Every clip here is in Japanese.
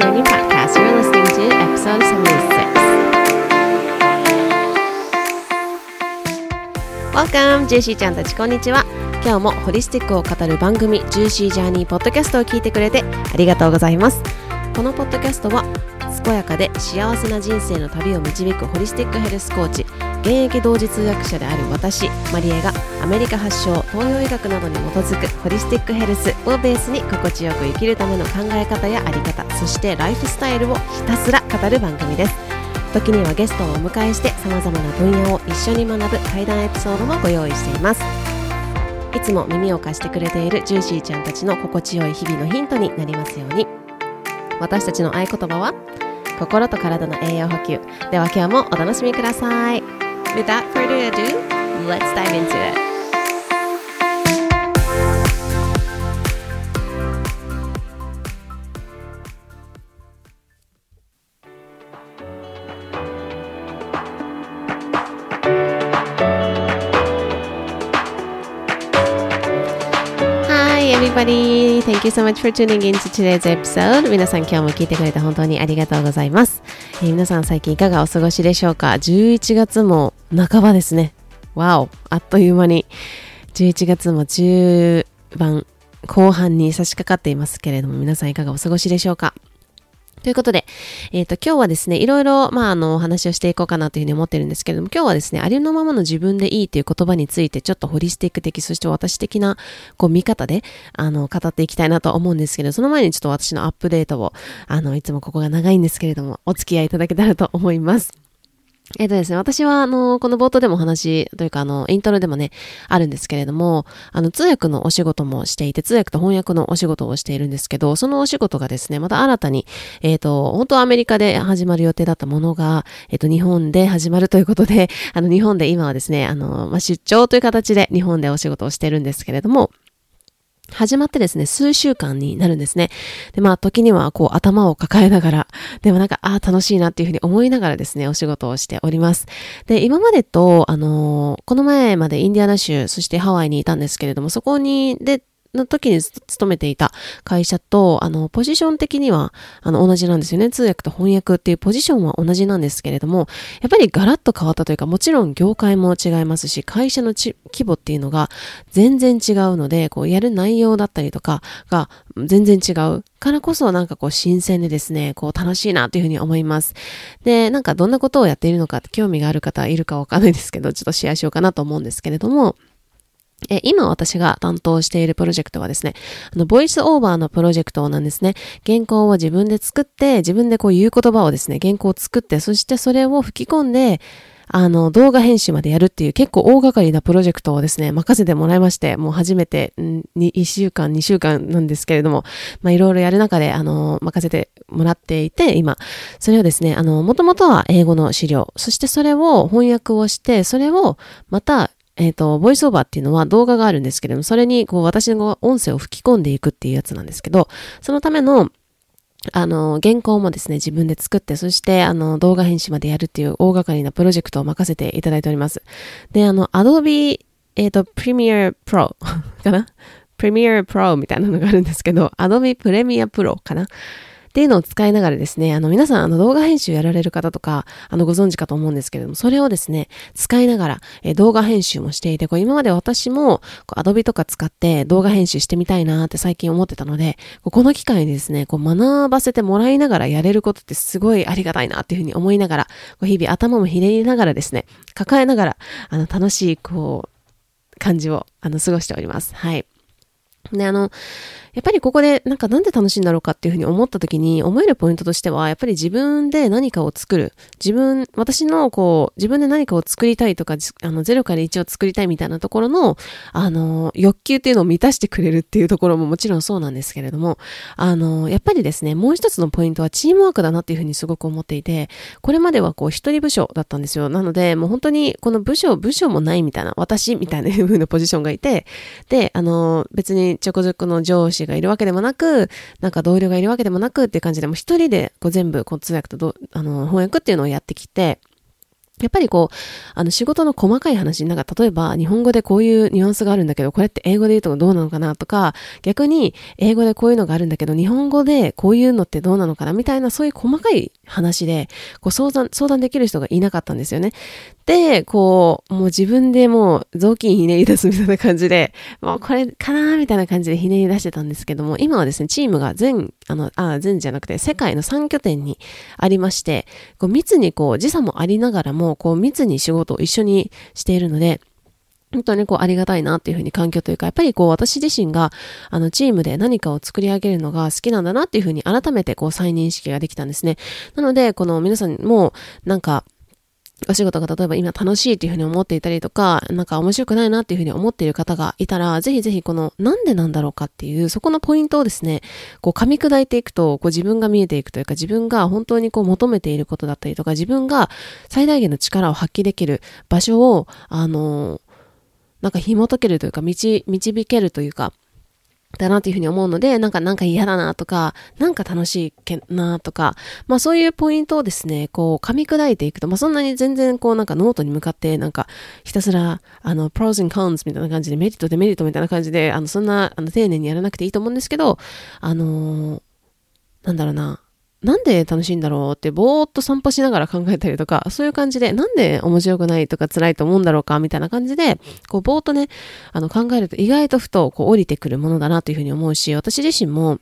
Journey Podcast. You're listening to episode 76. Welcome! ジューシーちゃんたちこんにちは。今日もホリスティックを語る番組ジューシージャーニーポッドキャストを聞いてくれてありがとうございます。このポッドキャストは健やかで幸せな人生の旅を導くホリスティックヘルスコーチ現役同時通訳者である私マリエがアメリカ発祥東洋医学などに基づくホリスティックヘルスをベースに心地よく生きるための考え方やあり方そしてライフスタイルをひたすら語る番組です。時にはゲストをお迎えしてさまざまな分野を一緒に学ぶ対談エピソードもご用意しています。いつも耳を貸してくれているジューシーちゃんたちの心地よい日々のヒントになりますように。私たちの合言葉は心と体の栄養補給。では今日もお楽しみください。Without further ado, let's dive into it. Thank you so much for tuning in to today's episode. 皆さん今日も聞いてくれて本当にありがとうございます。えー皆さん最近いかがお過ごしでしょうか ?11 月も半ばですね。わおあっという間に11月も中盤後半に差し掛かっていますけれども皆さんいかがお過ごしでしょうか？ということで、えっ、と、今日はですね、いろいろ、まあ、あの、お話をしていこうかなというふうに思ってるんですけれども、今日はですね、ありのままの自分でいいという言葉について、ちょっとホリスティック的、そして私的な、こう、見方で、あの、語っていきたいなと思うんですけど、その前にちょっと私のアップデートを、あの、いつもここが長いんですけれども、お付き合いいただけたらと思います。えっ、とですね、私は、あの、この冒頭でもお話、というか、あの、イントロでもね、あるんですけれども、あの、通訳のお仕事もしていて、通訳と翻訳のお仕事をしているんですけど、そのお仕事がですね、また新たに、えっ、と、本当はアメリカで始まる予定だったものが、えっ、と、日本で始まるということで、あの、日本で今はですね、あの、まあ、出張という形で日本でお仕事をしてるんですけれども、始まってですね、数週間になるんですね。で、まあ、時には、こう、頭を抱えながら、でもなんか、ああ、楽しいなっていうふうに思いながらですね、お仕事をしております。で、今までと、あのーこの前までインディアナ州、そしてハワイにいたんですけれども、そこに、で、の時に勤めていた会社と、あの、ポジション的には、あの、同じなんですよね。通訳と翻訳っていうポジションは同じなんですけれども、やっぱりガラッと変わったというか、もちろん業界も違いますし、会社の規模っていうのが全然違うので、こう、やる内容だったりとかが全然違うからこそ、なんかこう、新鮮でですね、こう、楽しいなというふうに思います。で、なんかどんなことをやっているのかって興味がある方いるかわかんないですけど、ちょっとシェアしようかなと思うんですけれども、え今私が担当しているプロジェクトはですね、あの、ボイスオーバーのプロジェクトなんですね。原稿を自分で作って、自分でこう言う言葉をですね、原稿を作って、そしてそれを吹き込んで、あの、動画編集までやるっていう結構大掛かりなプロジェクトをですね、任せてもらいまして、もう初めて、ん1週間、2週間なんですけれども、まあ、いろいろやる中で、あの、任せてもらっていて、今、それをですね、あの、もともとは英語の資料、そしてそれを翻訳をして、それをまた、えっ、と、ボイスオーバーっていうのは動画があるんですけれども、それにこう私の音声を吹き込んでいくっていうやつなんですけど、そのための、あの、原稿もですね、自分で作って、そして、あの、動画編集までやるっていう大掛かりなプロジェクトを任せていただいております。で、あの、Adobe、えっ、と、Premiere Pro かな？Premiere Pro みたいなのがあるんですけど、Adobe Premiere Pro かな？っていうのを使いながらですね、あの皆さんあの動画編集やられる方とか、あのご存知かと思うんですけれども、それをですね、使いながら、えー動画編集もしていて、こう今まで私もこう Adobe とか使って動画編集してみたいなって最近思ってたので、ここの機会にですね、こう学ばせてもらいながらやれることってすごいありがたいなっていうふうに思いながら、こう日々頭もひねりながらですね、抱えながら、あの楽しいこう、感じをあの過ごしております。はい。で、あの、やっぱりここで、なんかなんで楽しいんだろうかっていうふうに思った時に、思えるポイントとしては、やっぱり自分で何かを作る。自分、私のこう、自分で何かを作りたいとか、あの、0から1を作りたいみたいなところの、あの、欲求っていうのを満たしてくれるっていうところももちろんそうなんですけれども、あの、やっぱりですね、もう一つのポイントはチームワークだなっていうふうにすごく思っていて、これまではこう、一人部署だったんですよ。なので、もう本当にこの部署、部署もないみたいな、私みたいな風なポジションがいて、で、あの、別にちょこちょこの上司がいるわけでもなく、なんか同僚がいるわけでもなくっていう感じで、もう一人でこう全部、こう通訳とどあの翻訳っていうのをやってきて、やっぱりこう、あの仕事の細かい話、なんか例えば日本語でこういうニュアンスがあるんだけど、これって英語で言うとどうなのかなとか、逆に英語でこういうのがあるんだけど、日本語でこういうのってどうなのかなみたいなそういう細かい話で、こう相談、相談できる人がいなかったんですよね。で、こう、もう自分でもう雑巾ひねり出すみたいな感じで、もうこれかなーみたいな感じでひねり出してたんですけども、今はですね、チームが全、あの、あ、全じゃなくて世界の3拠点にありまして、こう密にこう時差もありながらも、こう密に仕事を一緒にしているので、本当にこうありがたいなっていうふうに環境というか、やっぱりこう私自身があのチームで何かを作り上げるのが好きなんだなっていうふうに改めてこう再認識ができたんですね。なので、この皆さんもなんかお仕事が例えば今楽しいっていうふうに思っていたりとか、なんか面白くないなっていうふうに思っている方がいたら、ぜひぜひこのなんでなんだろうかっていう、そこのポイントをですね、こう噛み砕いていくと、こう自分が見えていくというか、自分が本当にこう求めていることだったりとか、自分が最大限の力を発揮できる場所を、あの、なんか紐解けるというか、導けるというか、だなというふうに思うので、なんか、なんか嫌だなとか、なんか楽しいけなとか、まあそういうポイントをですね、こう噛み砕いていくと、まあそんなに全然こうなんかノートに向かって、なんかひたすら、あの、pros and cons みたいな感じで、メリットデメリットみたいな感じで、あの、そんな、あの、丁寧にやらなくていいと思うんですけど、あのー、なんだろうな、なんで楽しいんだろうってぼーっと散歩しながら考えたりとか、そういう感じで、なんで面白くないとか辛いと思うんだろうかみたいな感じで、こうぼーっとね、あの考えると意外とふとこう降りてくるものだなというふうに思うし、私自身も、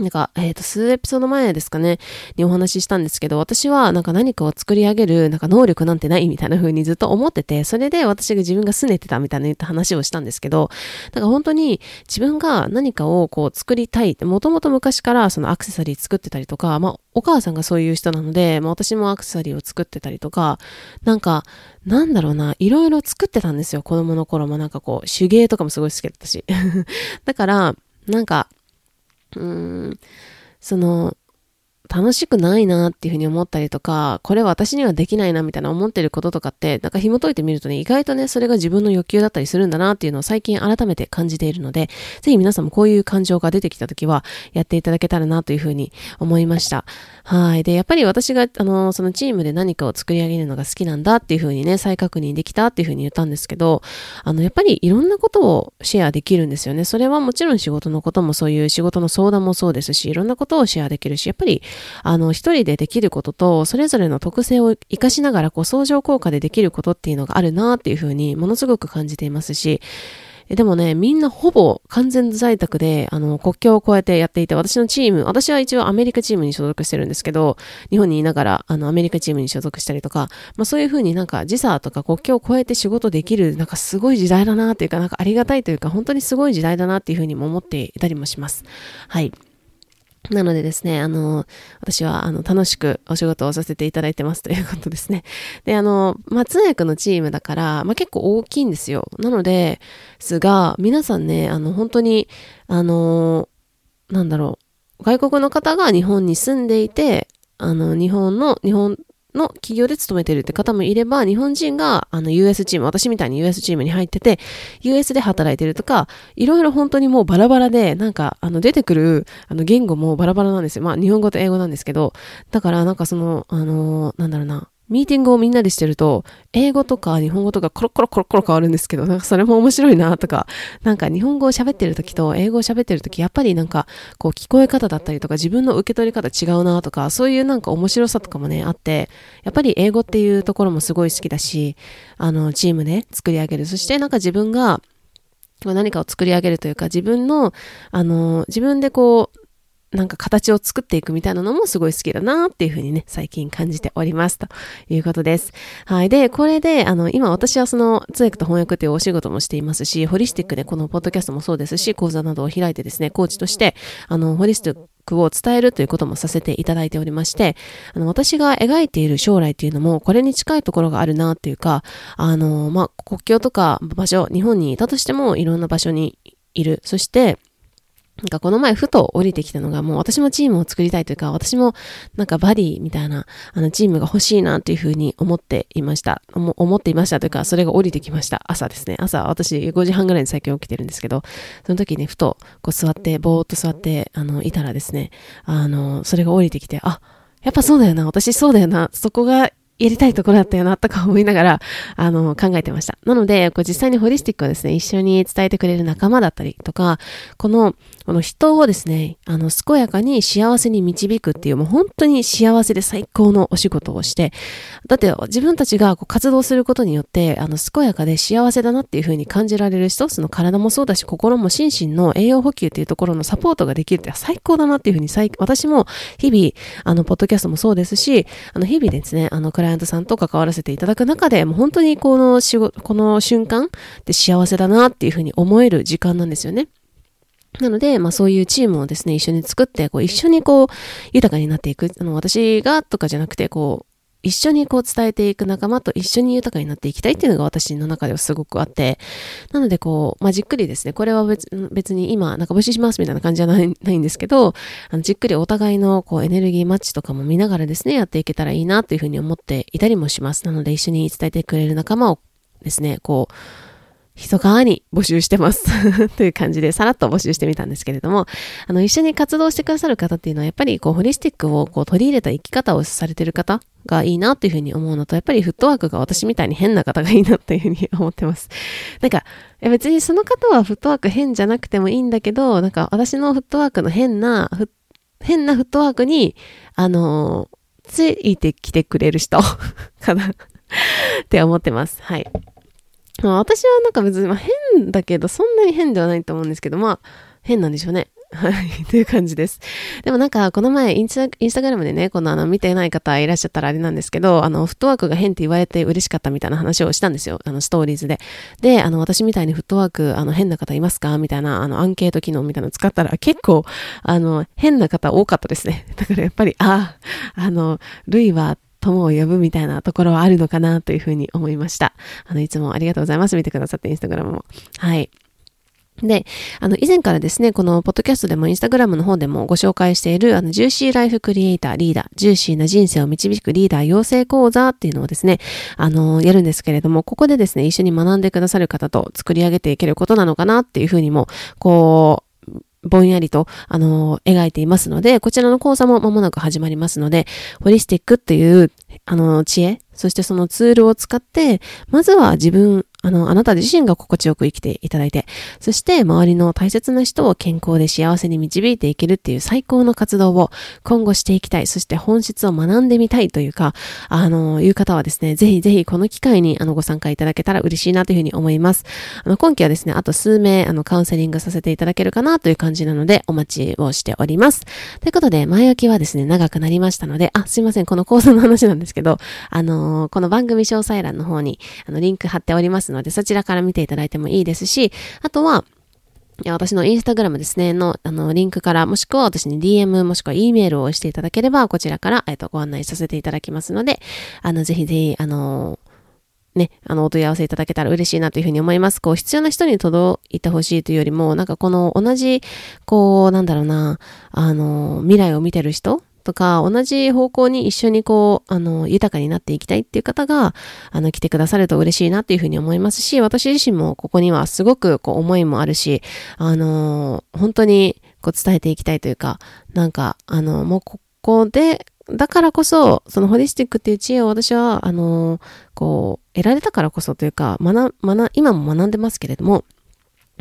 なんか、えっ、ー、と、数エピソード前ですかね、にお話ししたんですけど、私はなんか何かを作り上げる、なんか能力なんてないみたいな風にずっと思ってて、それで私が自分が拗ねてたみたいな言った話をしたんですけど、だから本当に自分が何かをこう作りたいって、もともと昔からそのアクセサリー作ってたりとか、まあ、お母さんがそういう人なので、まあ私もアクセサリーを作ってたりとか、なんか、なんだろうな、いろいろ作ってたんですよ、子供の頃もなんかこう、手芸とかもすごい好きだったし。だから、なんか、うん、その、楽しくないなっていうふうに思ったりとか、これ私にはできないなみたいな思ってることとかって、なんか紐解いてみるとね、意外とね、それが自分の欲求だったりするんだなっていうのを最近改めて感じているので、ぜひ皆さんもこういう感情が出てきた時は、やっていただけたらなというふうに思いました。はい。で、やっぱり私が、あの、そのチームで何かを作り上げるのが好きなんだっていうふうにね、再確認できたっていうふうに言ったんですけど、あの、やっぱりいろんなことをシェアできるんですよね。それはもちろん仕事のこともそういう仕事の相談もそうですし、いろんなことをシェアできるし、やっぱり、あの、一人でできることと、それぞれの特性を活かしながら、こう、相乗効果でできることっていうのがあるなっていうふうに、ものすごく感じていますし、でもね、みんなほぼ完全在宅で、あの、国境を越えてやっていて、私のチーム、私は一応アメリカチームに所属してるんですけど、日本にいながら、あの、アメリカチームに所属したりとか、まあそういうふうになんか時差とか国境を越えて仕事できる、なんかすごい時代だなっていうか、なんかありがたいというか、本当にすごい時代だなっていうふうにも思っていたりもします。はい。なのでですね、あの、私は、あの、楽しくお仕事をさせていただいてますという ことですね。で、あの、ま、通訳のチームだから、まあ、結構大きいんですよ。なので、すが、皆さんね、あの、本当に、あの、なんだろう、外国の方が日本に住んでいて、あの、日本の、日本の企業で勤めてるって方もいれば、日本人があの US チーム、私みたいに US チームに入ってて、US で働いてるとか、いろいろ本当にもうバラバラで、なんかあの出てくるあの言語もバラバラなんですよ。まあ日本語と英語なんですけど、だからなんかその、あのなんだろうな、ミーティングをみんなでしてると、英語とか日本語とかコロコロコロコロ変わるんですけど、なんかそれも面白いなとか、なんか日本語を喋ってる時と英語を喋ってる時、やっぱりなんかこう聞こえ方だったりとか自分の受け取り方違うなとか、そういうなんか面白さとかもね、あって、やっぱり英語っていうところもすごい好きだし、あの、チームで作り上げる。そしてなんか自分が何かを作り上げるというか、自分の、あの、自分でこう、なんか形を作っていくみたいなのもすごい好きだなっていうふうにね、最近感じておりますということです。はい。で、これで、あの、今私はその通訳と翻訳というお仕事もしていますし、ホリスティックでこのポッドキャストもそうですし、講座などを開いてですね、コーチとして、あの、ホリスティックを伝えるということもさせていただいておりまして、あの、私が描いている将来っていうのも、これに近いところがあるなっていうか、あの、まあ、国境とか場所、日本にいたとしても、いろんな場所にいる。そして、なんかこの前ふと降りてきたのがもう私もチームを作りたいというか私もなんかバディみたいなあのチームが欲しいなというふうに思っていました。思っていましたというかそれが降りてきました。朝ですね。朝私5時半ぐらいに最近起きてるんですけどその時にふとこう座ってぼーっと座ってあのいたらですねあのそれが降りてきてあやっぱそうだよな私そうだよなそこがやりたいところだったよな、とか思いながら、あの、考えてました。なので、こう実際にホリスティックをですね、一緒に伝えてくれる仲間だったりとか、この、この人をですね、あの、健やかに幸せに導くっていう、もう本当に幸せで最高のお仕事をして、だって自分たちがこう活動することによって、あの、健やかで幸せだなっていう風に感じられる人、その体もそうだし、心も心身の栄養補給っていうところのサポートができるって最高だなっていう風に、私も日々、あの、ポッドキャストもそうですし、あの、日々ですね、あの、クライアントさんと関わらせていただく中で、もう本当にこの仕事、この瞬間で幸せだなっていう風に思える時間なんですよね。なので、まあそういうチームをですね、一緒に作って、こう一緒にこう、豊かになっていく。あの、私がとかじゃなくて、こう、一緒にこう伝えていく仲間と一緒に豊かになっていきたいっていうのが私の中ではすごくあって、なのでこう、まあ、じっくりですね、これは別別に今、なんか募集しますみたいな感じじゃないないんですけど、あのじっくりお互いのこうエネルギーマッチとかも見ながらですね、やっていけたらいいなというふうに思っていたりもします。なので一緒に伝えてくれる仲間をですね、こう、密かに募集してます という感じでさらっと募集してみたんですけれども、あの、一緒に活動してくださる方っていうのは、やっぱりこう、ホリスティックをこう、取り入れた生き方をされてる方がいいなというふうに思うのと、やっぱりフットワークが私みたいに変な方がいいなというふうに思ってます。なんか、別にその方はフットワーク変じゃなくてもいいんだけど、なんか私のフットワークの変な、変なフットワークに、あのついてきてくれる人 かなって思ってます。はい。まあ、私はなんか別に、まあ、変だけど、そんなに変ではないと思うんですけど、まあ、変なんでしょうね。はい。という感じです。でもなんか、この前インスタ、インスタグラムでね、このあの、見てない方いらっしゃったらあれなんですけど、あの、フットワークが変って言われて嬉しかったみたいな話をしたんですよ。あの、ストーリーズで。で、あの、私みたいにフットワーク、あの、変な方いますか？みたいな、あの、アンケート機能みたいなの使ったら、結構、あの、変な方多かったですね。だからやっぱり、ああ、あの、ルイは、友を呼ぶみたいなところはあるのかなというふうに思いました。あの、いつもありがとうございます。見てくださって、インスタグラムも。はい。で、あの、以前からですね、このポッドキャストでもインスタグラムの方でもご紹介している、あの、ジューシーライフクリエイターリーダー、ジューシーな人生を導くリーダー養成講座っていうのをですね、あの、やるんですけれども、ここでですね、一緒に学んでくださる方と作り上げていけることなのかなっていうふうにも、こう、ぼんやりと、あの、描いていますので、こちらの講座も間もなく始まりますので、ホリスティックっていう、あの、知恵、そしてそのツールを使って、まずは自分、あの、あなた自身が心地よく生きていただいて、そして周りの大切な人を健康で幸せに導いていけるっていう最高の活動を今後していきたい、そして本質を学んでみたいというか、あの、いう方はですね、ぜひぜひこの機会にあのご参加いただけたら嬉しいなというふうに思います。あの、今期はですね、あと数名、あの、カウンセリングさせていただけるかなという感じなので、お待ちをしております。ということで、前置きはですね、長くなりましたので、あ、すいません、この講座の話なんですけど、あの、この番組詳細欄の方に、あの、リンク貼っておりますので、そちらから見ていただいてもいいですし、あとは、私のインスタグラムですね、の、あの、リンクから、もしくは私に DM、もしくは E メールをしていただければ、こちらから、えっと、ご案内させていただきますので、あの、ぜひぜひ、あの、ね、あの、お問い合わせいただけたら嬉しいなというふうに思います。こう、必要な人に届いてほしいというよりも、なんかこの同じ、こう、なんだろうな、あの、未来を見てる人とか、同じ方向に一緒にこう、あの、豊かになっていきたいっていう方が、あの、来てくださると嬉しいなっていうふうに思いますし、私自身もここにはすごくこう、思いもあるし、あの、本当にこう、伝えていきたいというか、なんか、あの、もうここで、だからこそ、そのホリスティックっていう知恵を私は、あの、こう、得られたからこそというか、学、学、今も学んでますけれども、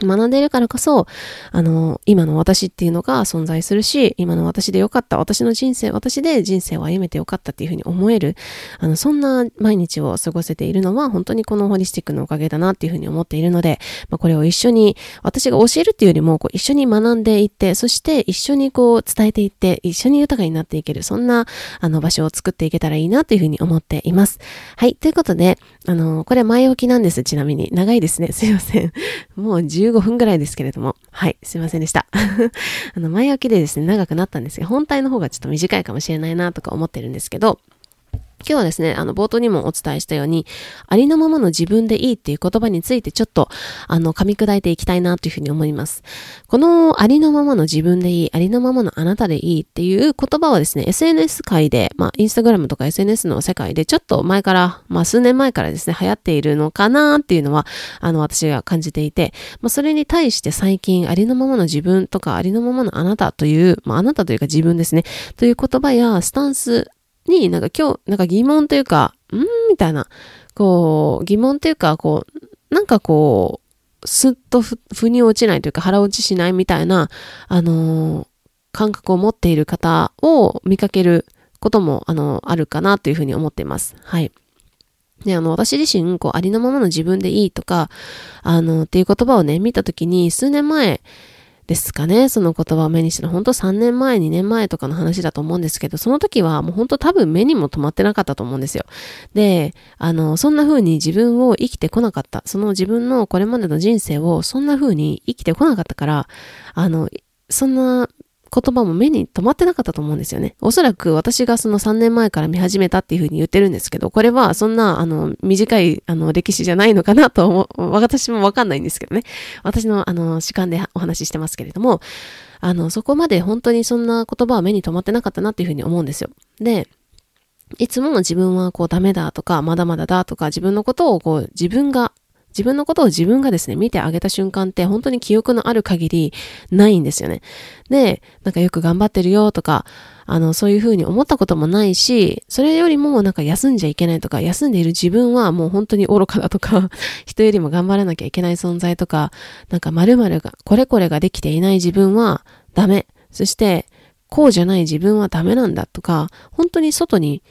学んでいるからこそ、あの、今の私っていうのが存在するし、今の私でよかった、私の人生、私で人生を歩めてよかったっていうふうに思える、あの、そんな毎日を過ごせているのは、本当にこのホリスティックのおかげだなっていうふうに思っているので、まあ、これを一緒に、私が教えるっていうよりも、こう一緒に学んでいって、そして一緒にこう伝えていって、一緒に豊かになっていける、そんな、あの、場所を作っていけたらいいなというふうに思っています。はい、ということで、あの、これ前置きなんです、ちなみに。長いですね。すいません。もう15分ぐらいですけれども。はい、すいませんでした。あの、前置きでですね、長くなったんですが、本体の方がちょっと短いかもしれないなとか思ってるんですけど、今日はですね、あの、冒頭にもお伝えしたように、ありのままの自分でいいっていう言葉についてちょっと、あの、噛み砕いていきたいなというふうに思います。この、ありのままの自分でいい、ありのままのあなたでいいっていう言葉はですね、SNS 界で、まあ、インスタグラムとか SNS の世界でちょっと前から、まあ、数年前からですね、流行っているのかなっていうのは、あの、私が感じていて、まあ、それに対して最近、ありのままの自分とか、ありのままのあなたという、まあ、あなたというか自分ですね、という言葉やスタンスになんか今日、なんか疑問というか、んみたいな、こう、疑問というか、こう、なんかこう、すっと、腑に落ちないというか腹落ちしないみたいな、あのー、感覚を持っている方を見かけることも、あの、あるかなというふうに思っています。はい。で、あの、私自身、こう、ありのままの自分でいいとか、あの、っていう言葉をね、見たときに、数年前ですかね、その言葉を目にしたの、本当3年前、2年前とかの話だと思うんですけど、その時はもう本当多分目にも止まってなかったと思うんですよ。で、あの、そんな風に自分を生きてこなかった。その自分のこれまでの人生をそんな風に生きてこなかったから、あの、そんな言葉も目に留まってなかったと思うんですよね。おそらく私がその3年前から見始めたっていうふうに言ってるんですけど、これはそんな、あの、短い、あの、歴史じゃないのかなと思う、私もわかんないんですけどね。私の、あの、主観でお話ししてますけれども、あの、そこまで本当にそんな言葉は目に留まってなかったなっていうふうに思うんですよ。で、いつも自分はこうダメだとか、まだまだだとか、自分のことをこう自分が自分のことを自分がですね、見てあげた瞬間って本当に記憶のある限りないんですよね。で、なんかよく頑張ってるよとか、あの、そういうふうに思ったこともないし、それよりもなんか休んじゃいけないとか、休んでいる自分はもう本当に愚かだとか、人よりも頑張らなきゃいけない存在とか、なんか〇〇が、これこれができていない自分はダメ。そして、こうじゃない自分はダメなんだとか、本当に外に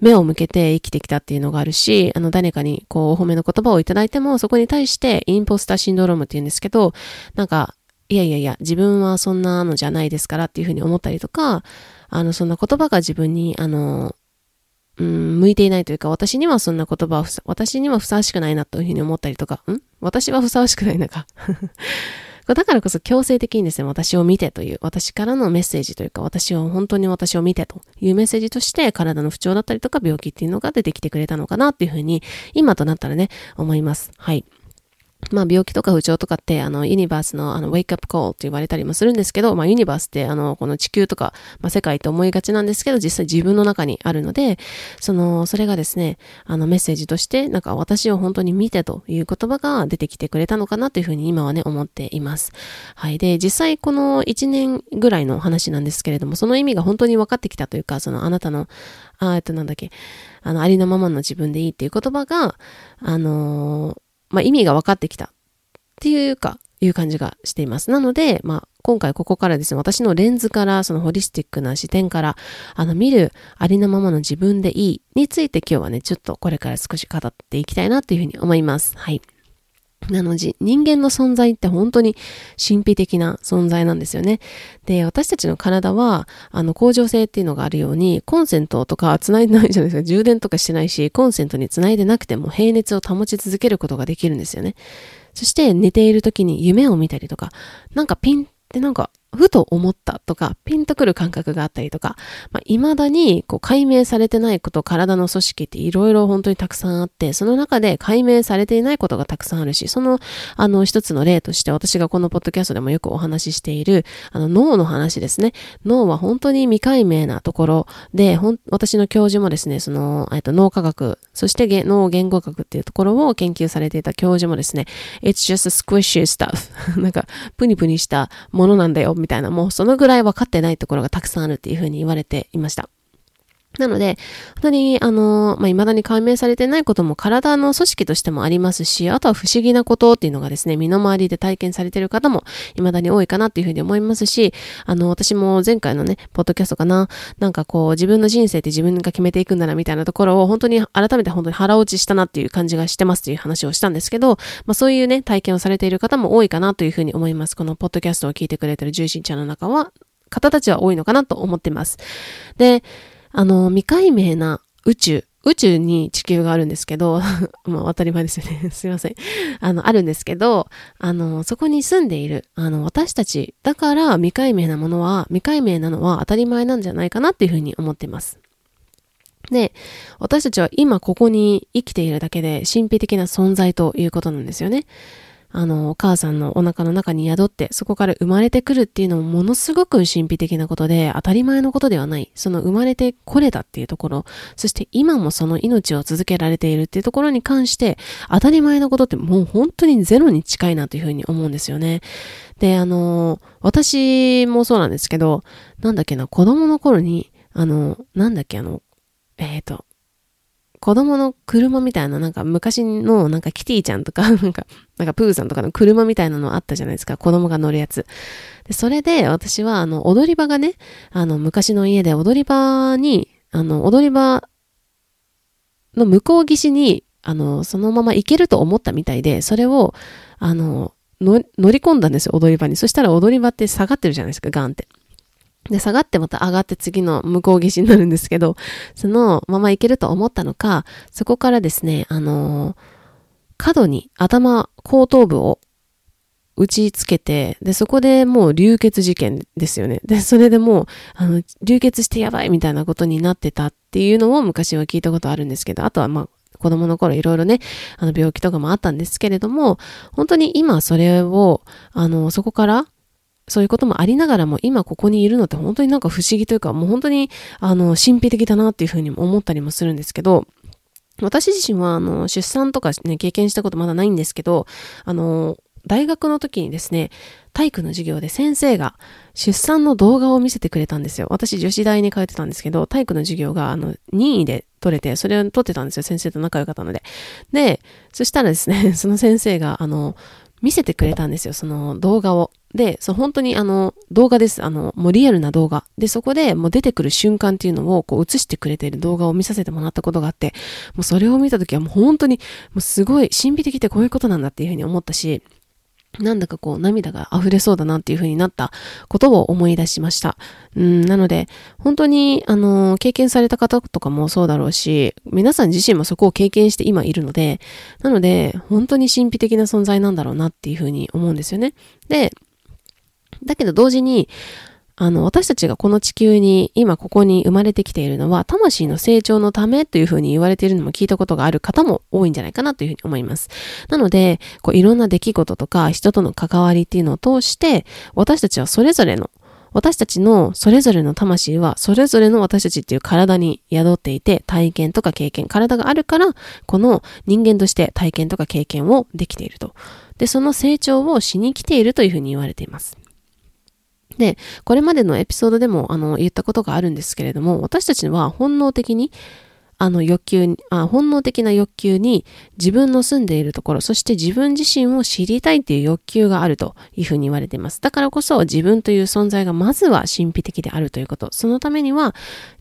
目を向けて生きてきたっていうのがあるし、あの、誰かにこう、お褒めの言葉をいただいても、そこに対してインポスターシンドロームって言うんですけど、なんか、いやいやいや、自分はそんなのじゃないですからっていうふうに思ったりとか、あの、そんな言葉が自分に、あの、うん、向いていないというか、私にはそんな言葉は私にはふさわしくないなというふうに思ったりとか、ん？私はふさわしくないのか。だからこそ強制的にですね、私を見てという、私からのメッセージというか、私を、本当に私を見てというメッセージとして、体の不調だったりとか病気っていうのが出てきてくれたのかなっていうふうに、今となったらね、思います。はい。まあ病気とか不調とかって、あの、ユニバースのあの、ウェイクアップコールって言われたりもするんですけど、まあユニバースって、あの、この地球とか、まあ世界と思いがちなんですけど、実際自分の中にあるので、その、それがですね、あの、メッセージとして、なんか私を本当に見てという言葉が出てきてくれたのかなというふうに今はね、思っています。はい。で、実際この1年ぐらいの話なんですけれども、その意味が本当に分かってきたというか、そのあなたの、あ、えっとなんだっけ、あの、ありのままの自分でいいっていう言葉が、あのーまあ、意味が分かってきたっていうか、いう感じがしています。なので、まあ、今回ここからですね、私のレンズから、そのホリスティックな視点から、あの、見るありのままの自分でいいについて今日はね、ちょっとこれから少し語っていきたいなというふうに思います。はい。なのじ、人間の存在って本当に神秘的な存在なんですよね。で、私たちの体は、あの、恒常性っていうのがあるように、コンセントとか繋いでないじゃないですか。充電とかしてないし、コンセントに繋いでなくても平熱を保ち続けることができるんですよね。そして寝ている時に夢を見たりとか、なんかピンってなんかふと思ったとか、ピンとくる感覚があったりとか、まあ、未だにこう解明されてないこと、体の組織っていろいろ本当にたくさんあって、その中で解明されていないことがたくさんあるし、その、あの、一つの例として私がこのポッドキャストでもよくお話ししている、あの、脳の話ですね。脳は本当に未解明なところで、ほん、私の教授もですね、その、えっと、脳科学、そして脳言語学っていうところを研究されていた教授もですね、It's just a squishy stuff. なんか、プニプニしたものなんだよ、みたいな、もうそのぐらい分かってないところがたくさんあるっていうふうに言われていました。なので、本当に、あの、まあ、未だに解明されてないことも体の組織としてもありますし、あとは不思議なことっていうのがですね、身の回りで体験されてる方も未だに多いかなっていうふうに思いますし、あの、私も前回のね、ポッドキャストかな、なんかこう、自分の人生って自分が決めていくんだなみたいなところを本当に改めて本当に腹落ちしたなっていう感じがしてますっていう話をしたんですけど、まあ、そういうね、体験をされている方も多いかなというふうに思います。このポッドキャストを聞いてくれてる重心者の中は、方たちは多いのかなと思っています。で、あの、未解明な宇宙、宇宙に地球があるんですけど、まあ当たり前ですよね。すいません。あの、あるんですけど、あの、そこに住んでいる、あの、私たち、だから未解明なものは、未解明なのは当たり前なんじゃないかなっていうふうに思っています。で、私たちは今ここに生きているだけで神秘的な存在ということなんですよね。あの、お母さんのお腹の中に宿って、そこから生まれてくるっていうのもものすごく神秘的なことで、当たり前のことではない。その生まれてこれたっていうところ、そして今もその命を続けられているっていうところに関して、当たり前のことってもう本当にゼロに近いなというふうに思うんですよね。で、あの、私もそうなんですけど、なんだっけな、子供の頃に、あの、なんだっけ、あの、えっ、ー、と、子供の車みたいな、なんか昔のなんかキティちゃんとか、なんか、なんかプーさんとかの車みたいなのあったじゃないですか。子供が乗るやつ。で、それで私はあの、踊り場がね、あの、昔の家で踊り場に、あの、踊り場の向こう岸に、あの、そのまま行けると思ったみたいで、それを、あの、乗り込んだんですよ、踊り場に。そしたら踊り場って下がってるじゃないですか、ガンって。で、下がってまた上がって次の向こう岸になるんですけど、そのまま行けると思ったのか、そこからですね、あのー、角に頭、後頭部を打ちつけて、で、そこでもう流血事件ですよね。で、それでもう、あの、流血してやばいみたいなことになってたっていうのを昔は聞いたことあるんですけど、あとはまあ、子供の頃いろいろね、あの病気とかもあったんですけれども、本当に今それを、あの、そこからそういうこともありながらも今ここにいるのって本当になんか不思議というかもう本当にあの神秘的だなっていうふうに思ったりもするんですけど私自身はあの出産とかね経験したことまだないんですけどあの大学の時にですね体育の授業で先生が出産の動画を見せてくれたんですよ。私女子大に通ってたんですけど、体育の授業があの任意で撮れて、それを撮ってたんですよ。先生と仲良かったので。で、そしたらですね、その先生があの見せてくれたんですよ、その動画を。で、そう本当にあの動画です。あの、もうリアルな動画。で、そこでもう出てくる瞬間っていうのをこう映してくれている動画を見させてもらったことがあって、もうそれを見た時はもう本当にもうすごい神秘的ってこういうことなんだっていうふうに思ったし、なんだかこう涙が溢れそうだなっていう風になったことを思い出しました。うん、なので、本当に、あの、経験された方とかもそうだろうし、皆さん自身もそこを経験して今いるので、なので、本当に神秘的な存在なんだろうなっていう風に思うんですよね。で、だけど同時に、あの、私たちがこの地球に今ここに生まれてきているのは、魂の成長のためというふうに言われているのも聞いたことがある方も多いんじゃないかなというふうに思います。なので、こういろんな出来事とか人との関わりっていうのを通して、私たちはそれぞれの私たちのそれぞれの魂はそれぞれの私たちっていう体に宿っていて体験とか経験、体があるからこの人間として体験とか経験をできていると。で、その成長をしに来ているというふうに言われています。で、これまでのエピソードでも、あの、言ったことがあるんですけれども、私たちは本能的にあの欲求あ、本能的な欲求に自分の住んでいるところ、そして自分自身を知りたいという欲求があるというふうに言われています。だからこそ自分という存在がまずは神秘的であるということ。そのためには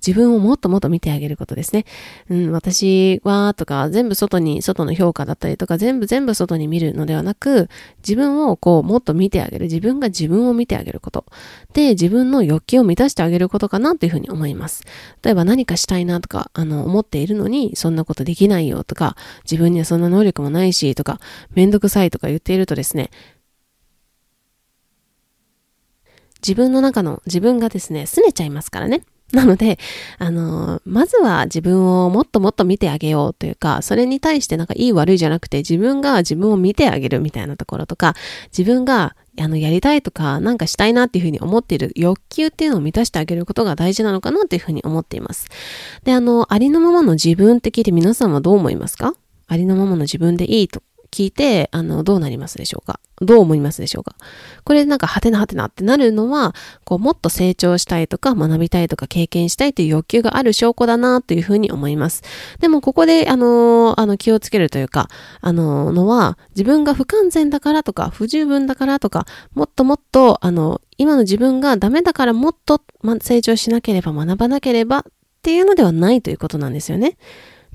自分をもっともっと見てあげることですね。うん、私はとか全部外に、外の評価だったりとか全部全部外に見るのではなく、自分をこうもっと見てあげる。自分が自分を見てあげること。で、自分の欲求を満たしてあげることかなというふうに思います。例えば何かしたいなとか、あの、思っているのに、そんなことできないよとか、自分にはそんな能力もないしとか、めんどくさいとか言っているとですね、自分の中の自分がですね、拗ねちゃいますからね。なので、あの、まずは自分をもっともっと見てあげようというか、それに対してなんかいい悪いじゃなくて、自分が自分を見てあげるみたいなところとか、自分があの、やりたいとか、なんかしたいなっていうふうに思っている欲求っていうのを満たしてあげることが大事なのかなというふうに思っています。で、あの、ありのままの自分って聞いて皆さんはどう思いますか？ありのままの自分でいいと聞いて、あの、どうなりますでしょうか？どう思いますでしょうか？これなんか、はてなはてなってなるのは、こう、もっと成長したいとか、学びたいとか、経験したいという欲求がある証拠だな、というふうに思います。でも、ここで、あの、あの、気をつけるというか、あの、のは、自分が不完全だからとか、不十分だからとか、もっともっと、あの、今の自分がダメだからもっと、成長しなければ学ばなければっていうのではないということなんですよね。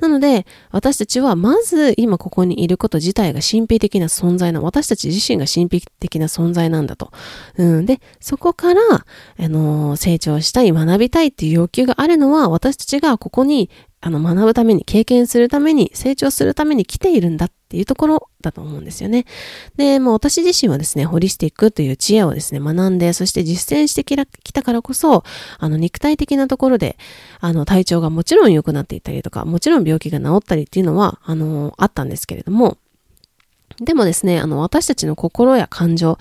なので、私たちはまず今ここにいること自体が神秘的な存在な、私たち自身が神秘的な存在なんだと。うん、で、そこから、あの、成長したい、学びたいっていう欲求があるのは、私たちがここにあの、学ぶために、経験するために、成長するために来ているんだっていうところだと思うんですよね。で、もう私自身はですね、ホリスティックという知恵をですね、学んで、そして実践してきたからこそ、あの、肉体的なところで、あの、体調がもちろん良くなっていったりとか、もちろん病気が治ったりっていうのは、あの、あったんですけれども、でもですね、あの、私たちの心や感情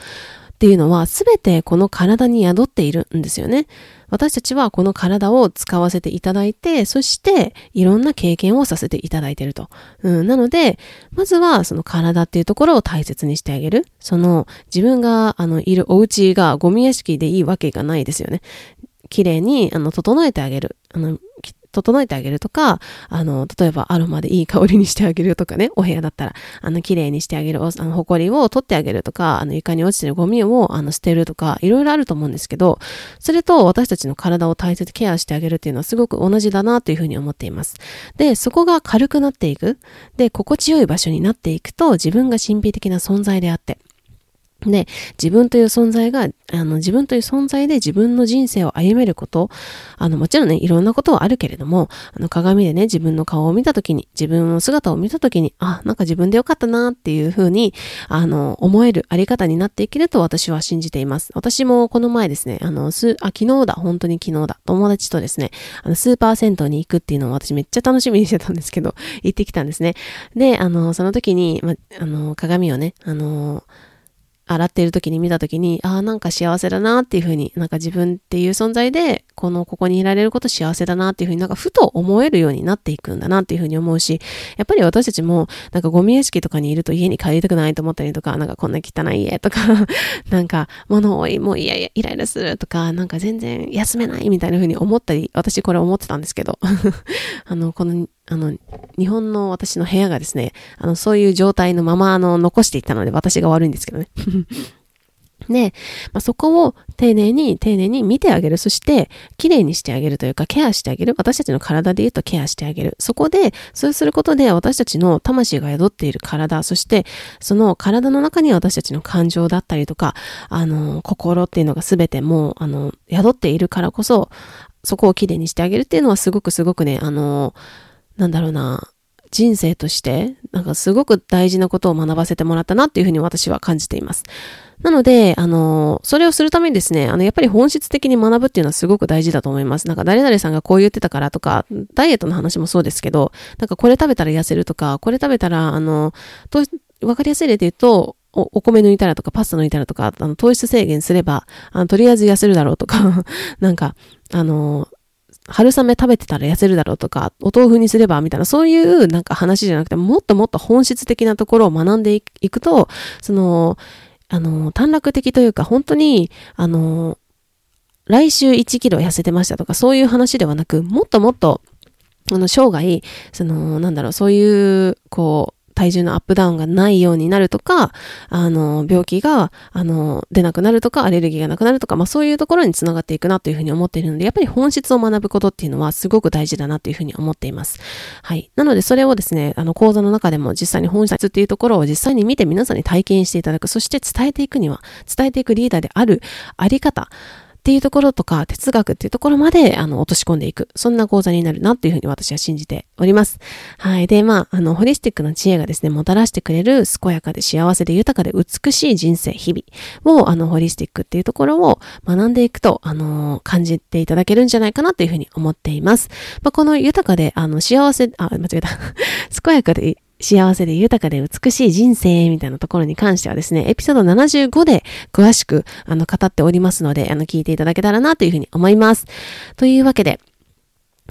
っていうのは、すべてこの体に宿っているんですよね。私たちはこの体を使わせていただいて、そしていろんな経験をさせていただいていると。うん、なので、まずはその体っていうところを大切にしてあげる。その自分があのいるお家がゴミ屋敷でいいわけがないですよね。綺麗にあの整えてあげる。あの整えてあげるとか、あの、例えばアロマでいい香りにしてあげるとかね、お部屋だったら、あの、綺麗にしてあげる、あの、埃を取ってあげるとか、あの、床に落ちてるゴミを、あの、捨てるとか、いろいろあると思うんですけど、それと私たちの体を大切ケアしてあげるっていうのはすごく同じだなというふうに思っています。で、そこが軽くなっていく。で、心地よい場所になっていくと、自分が神秘的な存在であって、で、自分という存在が、あの、自分という存在で自分の人生を歩めること、あの、もちろんね、いろんなことはあるけれども、あの、鏡でね、自分の顔を見たときに、自分の姿を見たときに、あ、なんか自分でよかったなっていうふうに、あの、思えるあり方になっていけると私は信じています。私もこの前ですね、あの、す、あ、昨日だ、本当に昨日だ、友達とですね、あの、スーパー銭湯に行くっていうのを私めっちゃ楽しみにしてたんですけど、行ってきたんですね。で、あの、その時に、ま、あの、鏡をね、あの、洗っている時に見た時に、ああ、なんか幸せだなっていうふうに、なんか自分っていう存在で、この、ここにいられること幸せだなっていうふうになんかふと思えるようになっていくんだなっていうふうに思うし、やっぱり私たちも、なんかゴミ屋敷とかにいると家に帰りたくないと思ったりとか、なんかこんな汚い家とか なんか物多い、もういやいや、イライラするとか、なんか全然休めないみたいなふうに思ったり、私これ思ってたんですけど あの、このあの、日本の私の部屋がですね、あの、そういう状態のまま、あの、残していったので、私が悪いんですけどね。で、まあ、そこを丁寧に丁寧に見てあげる。そして、綺麗にしてあげるというか、ケアしてあげる。私たちの体で言うとケアしてあげる。そこで、そうすることで私たちの魂が宿っている体、そして、その体の中に私たちの感情だったりとか、あの、心っていうのが全てもう、あの、宿っているからこそ、そこを綺麗にしてあげるっていうのはすごくすごくね、あの、なんだろうな、人生として、なんかすごく大事なことを学ばせてもらったなっていうふうに私は感じています。なので、あの、それをするためにですね、あの、やっぱり本質的に学ぶっていうのはすごく大事だと思います。なんか誰々さんがこう言ってたからとか、ダイエットの話もそうですけど、なんかこれ食べたら痩せるとか、これ食べたら、あの、と、わかりやすい例で言うと、おお米抜いたらとか、パスタ抜いたらとか、あの、糖質制限すれば、あの、とりあえず痩せるだろうとか、なんか、あの、春雨食べてたら痩せるだろうとか、お豆腐にすればみたいな、そういうなんか話じゃなくて、もっともっと本質的なところを学んでいくと、その、あの、短絡的というか、本当に、あの、来週1キロ痩せてましたとか、そういう話ではなく、もっともっと、あの、生涯、その、なんだろう、そういう、こう、体重のアップダウンがないようになるとか、あの、病気が、あの、出なくなるとか、アレルギーがなくなるとか、まあそういうところにつながっていくなというふうに思っているので、やっぱり本質を学ぶことっていうのはすごく大事だなというふうに思っています。はい。なのでそれをですね、あの、講座の中でも実際に本質っていうところを実際に見て皆さんに体験していただく、そして伝えていくには、伝えていくリーダーであるあり方、っていうところとか、哲学っていうところまで、あの、落とし込んでいく。そんな講座になるなっていうふうに私は信じております。はい。で、まあ、あの、ホリスティックな知恵がですね、もたらしてくれる健やかで幸せで豊かで美しい人生、日々を、あの、ホリスティックっていうところを学んでいくと、あの、感じていただけるんじゃないかなというふうに思っています。まあ、この豊かで、あの、幸せ、あ、間違えた。健やかで幸せで豊かで美しい人生みたいなところに関してはですね、エピソード75で詳しくあの語っておりますので、あの聞いていただけたらなというふうに思います。というわけで、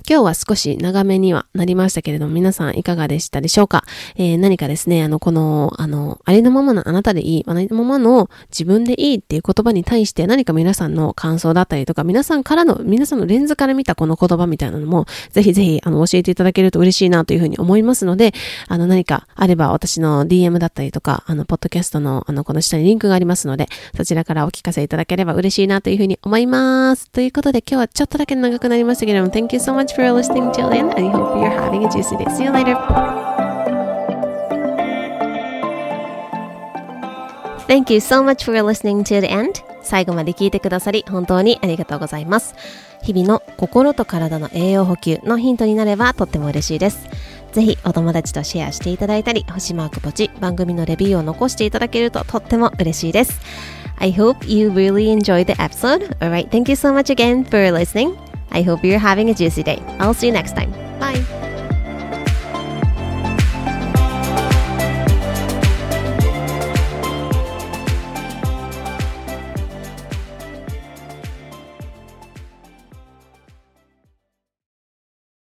今日は少し長めにはなりましたけれども、皆さんいかがでしたでしょうか、えー、何かですね、あの、この、あの、ありのままのあなたでいい、ありのままの自分でいいっていう言葉に対して何か皆さんの感想だったりとか、皆さんからの、皆さんのレンズから見たこの言葉みたいなのも、ぜひぜひ、あの、教えていただけると嬉しいなというふうに思いますので、あの、何かあれば私の DM だったりとか、あの、ポッドキャストの、あの、この下にリンクがありますので、そちらからお聞かせいただければ嬉しいなというふうに思います。ということで、今日はちょっとだけ長くなりましたけれども、Thank you so much for listening till in, and I hope you're having a juicy day. See you later. Thank you so much for listening to the end. 最後まで聞いてくださり本当にありがとうございます。日々の心と体の栄養補給のヒントになればとっても嬉しいです。ぜひお友達とシェアしていただいたり、星マークポチ、番組のレビューを残していただけるととっても嬉しいです。I hope you really enjoyed the episode. Alright, thank you so much again for listening. I hope you're having a juicy day. I'll see you next time. Bye.